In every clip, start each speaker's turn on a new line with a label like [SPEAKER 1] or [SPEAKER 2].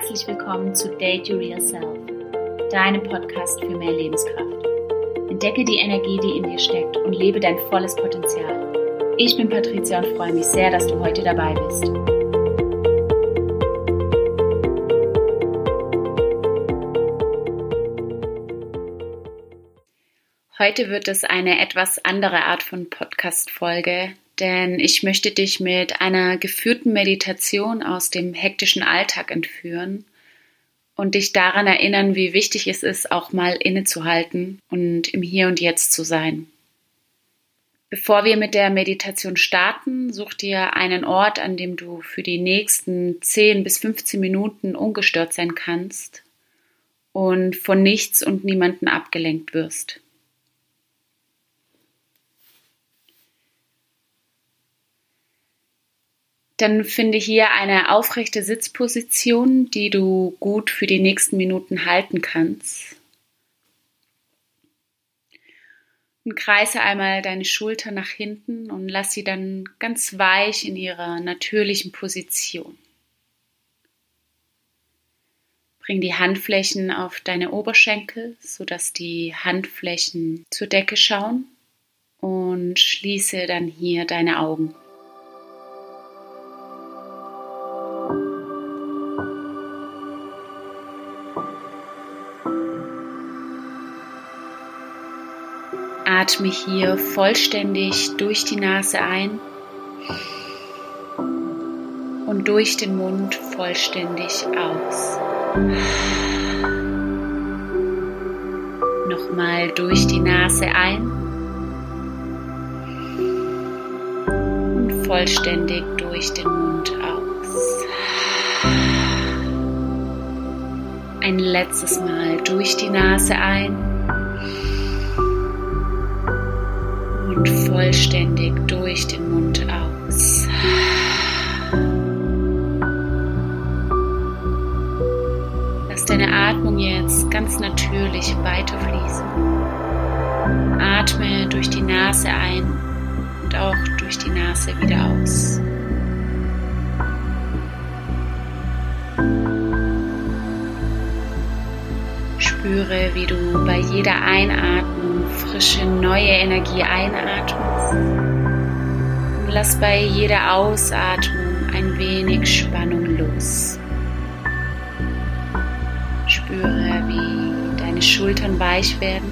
[SPEAKER 1] herzlich willkommen zu Date Your Real Self, deinem Podcast für mehr Lebenskraft. Entdecke die Energie, die in dir steckt und lebe dein volles Potenzial. Ich bin Patricia und freue mich sehr, dass du heute dabei bist. Heute wird es eine etwas andere Art von Podcast-Folge, denn ich möchte dich mit einer geführten Meditation aus dem hektischen Alltag entführen und dich daran erinnern, wie wichtig es ist, auch mal innezuhalten und im Hier und Jetzt zu sein. Bevor wir mit der Meditation starten, such dir einen Ort, an dem du für die nächsten 10 bis 15 Minuten ungestört sein kannst und von nichts und niemanden abgelenkt wirst. Dann finde hier eine aufrechte Sitzposition, die du gut für die nächsten Minuten halten kannst. Und kreise einmal deine Schulter nach hinten und lass sie dann ganz weich in ihrer natürlichen Position. Bring die Handflächen auf deine Oberschenkel, sodass die Handflächen zur Decke schauen und schließe dann hier deine Augen. Atme hier vollständig durch die Nase ein und durch den Mund vollständig aus. Nochmal durch die Nase ein und vollständig durch den Mund aus. Ein letztes Mal durch die Nase ein und vollständig durch den Mund aus. Lass deine Atmung jetzt ganz natürlich weiterfließen. Atme durch die Nase ein und auch durch die Nase wieder aus. Spüre, wie du bei jeder Einatmung frische neue Energie einatmest. Und lass bei jeder Ausatmung ein wenig Spannung los. Spüre, wie deine Schultern weich werden,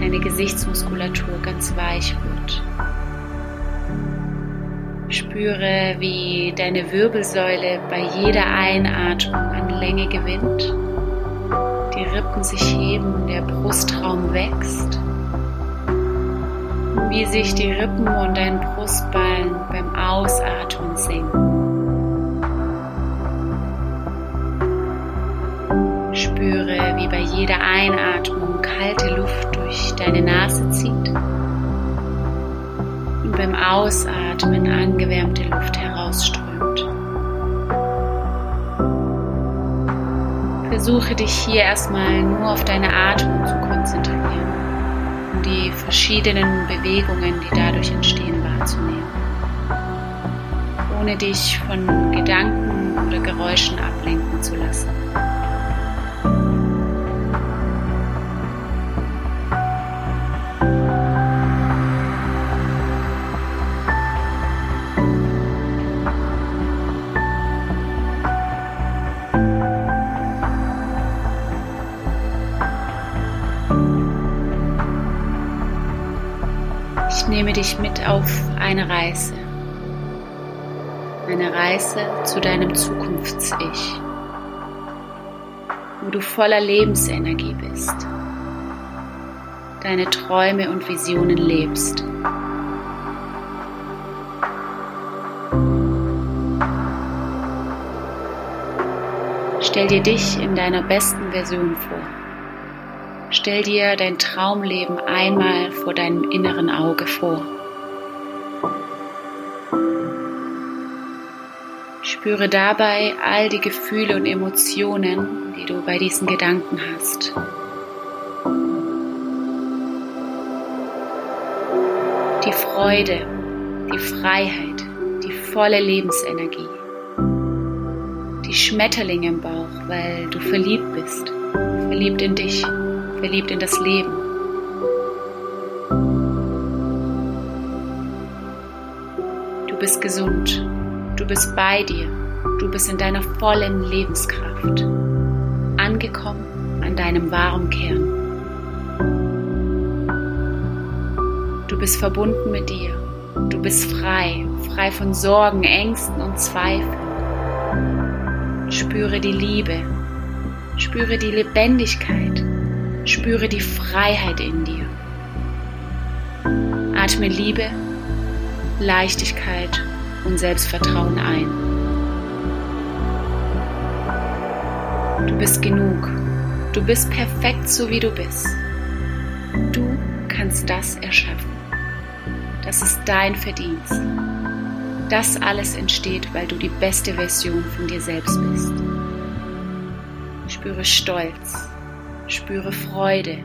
[SPEAKER 1] deine Gesichtsmuskulatur ganz weich wird. Spüre, wie deine Wirbelsäule bei jeder Einatmung an Länge gewinnt Rippen sich heben, der Brustraum wächst. Wie sich die Rippen und dein Brustballen beim Ausatmen senken. Spüre, wie bei jeder Einatmung kalte Luft durch deine Nase zieht und beim Ausatmen angewärmte Versuche dich hier erstmal nur auf deine Atmung zu konzentrieren und die verschiedenen Bewegungen, die dadurch entstehen, wahrzunehmen, ohne dich von Gedanken oder Geräuschen ablenken zu lassen. Nehme dich mit auf eine Reise. Eine Reise zu deinem Zukunfts-Ich, wo du voller Lebensenergie bist, deine Träume und Visionen lebst. Stell dir dich in deiner besten Version vor. Stell dir dein Traumleben einmal vor deinem inneren Auge vor. Spüre dabei all die Gefühle und Emotionen, die du bei diesen Gedanken hast. Die Freude, die Freiheit, die volle Lebensenergie, die Schmetterlinge im Bauch, weil du verliebt bist. Verliebt in dich, verliebt in das Leben. Du bist gesund, du bist bei dir, du bist in deiner vollen Lebenskraft, angekommen an deinem wahren Kern. Du bist verbunden mit dir, du bist frei, frei von Sorgen, Ängsten und Zweifeln. Spüre die Liebe, spüre die Lebendigkeit, spüre die Freiheit in dir. Atme Liebe, Leichtigkeit und Selbstvertrauen ein. Du bist genug, du bist perfekt so wie du bist. Du kannst das erschaffen. Das ist dein Verdienst. Das alles entsteht, weil du die beste Version von dir selbst bist. Spüre Stolz, spüre Freude,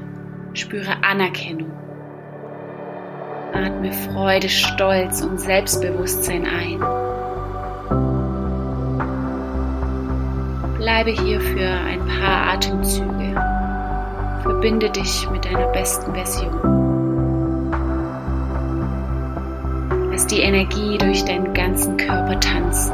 [SPEAKER 1] spüre Anerkennung. Atme Freude, Stolz und Selbstbewusstsein ein. Bleibe hier für ein paar Atemzüge. Verbinde dich mit deiner besten Version. Lass die Energie durch deinen ganzen Körper tanzen.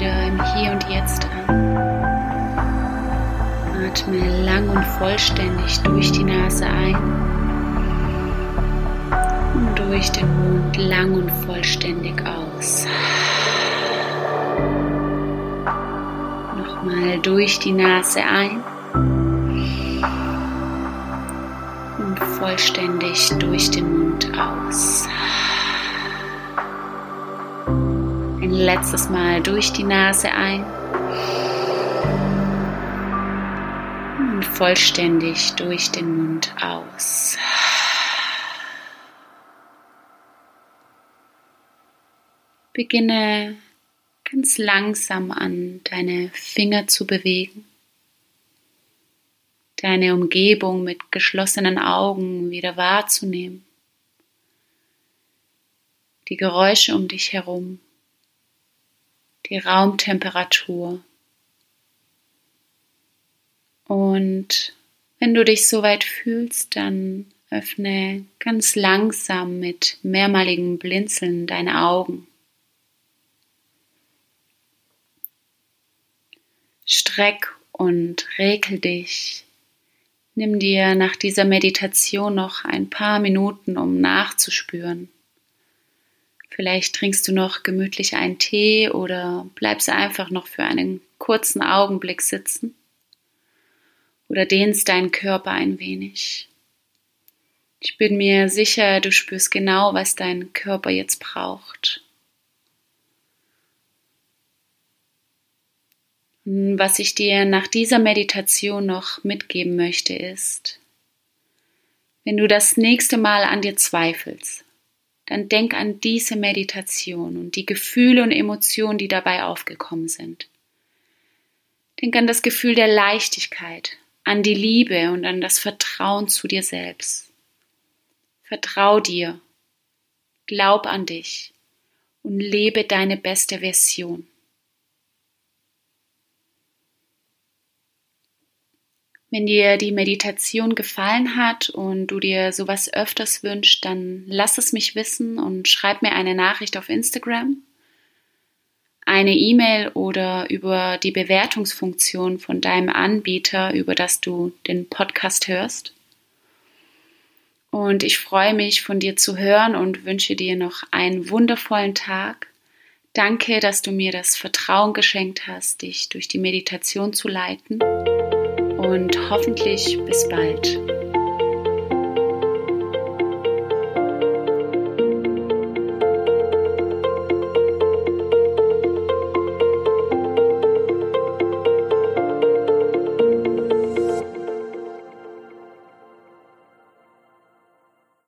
[SPEAKER 1] Wieder im Hier und Jetzt an. Atme lang und vollständig durch die Nase ein und durch den Mund lang und vollständig aus. Nochmal durch die Nase ein und vollständig durch den Mund aus. Letztes Mal durch die Nase ein. Und vollständig durch den Mund aus. Beginne ganz langsam an deine Finger zu bewegen, deine Umgebung mit geschlossenen Augen wieder wahrzunehmen, die Geräusche um dich herum die Raumtemperatur. Und wenn du dich soweit fühlst, dann öffne ganz langsam mit mehrmaligem Blinzeln deine Augen. Streck und rekel dich. Nimm dir nach dieser Meditation noch ein paar Minuten, um nachzuspüren. Vielleicht trinkst du noch gemütlich einen Tee oder bleibst einfach noch für einen kurzen Augenblick sitzen oder dehnst deinen Körper ein wenig. Ich bin mir sicher, du spürst genau, was dein Körper jetzt braucht. Was ich dir nach dieser Meditation noch mitgeben möchte, ist, wenn du das nächste Mal an dir zweifelst, dann denk an diese Meditation und die Gefühle und Emotionen, die dabei aufgekommen sind. Denk an das Gefühl der Leichtigkeit, an die Liebe und an das Vertrauen zu dir selbst. Vertrau dir, glaub an dich und lebe deine beste Version. Wenn dir die Meditation gefallen hat und du dir sowas öfters wünschst, dann lass es mich wissen und schreib mir eine Nachricht auf Instagram, eine E-Mail oder über die Bewertungsfunktion von deinem Anbieter, über das du den Podcast hörst. Und ich freue mich, von dir zu hören und wünsche dir noch einen wundervollen Tag. Danke, dass du mir das Vertrauen geschenkt hast, dich durch die Meditation zu leiten und hoffentlich bis bald.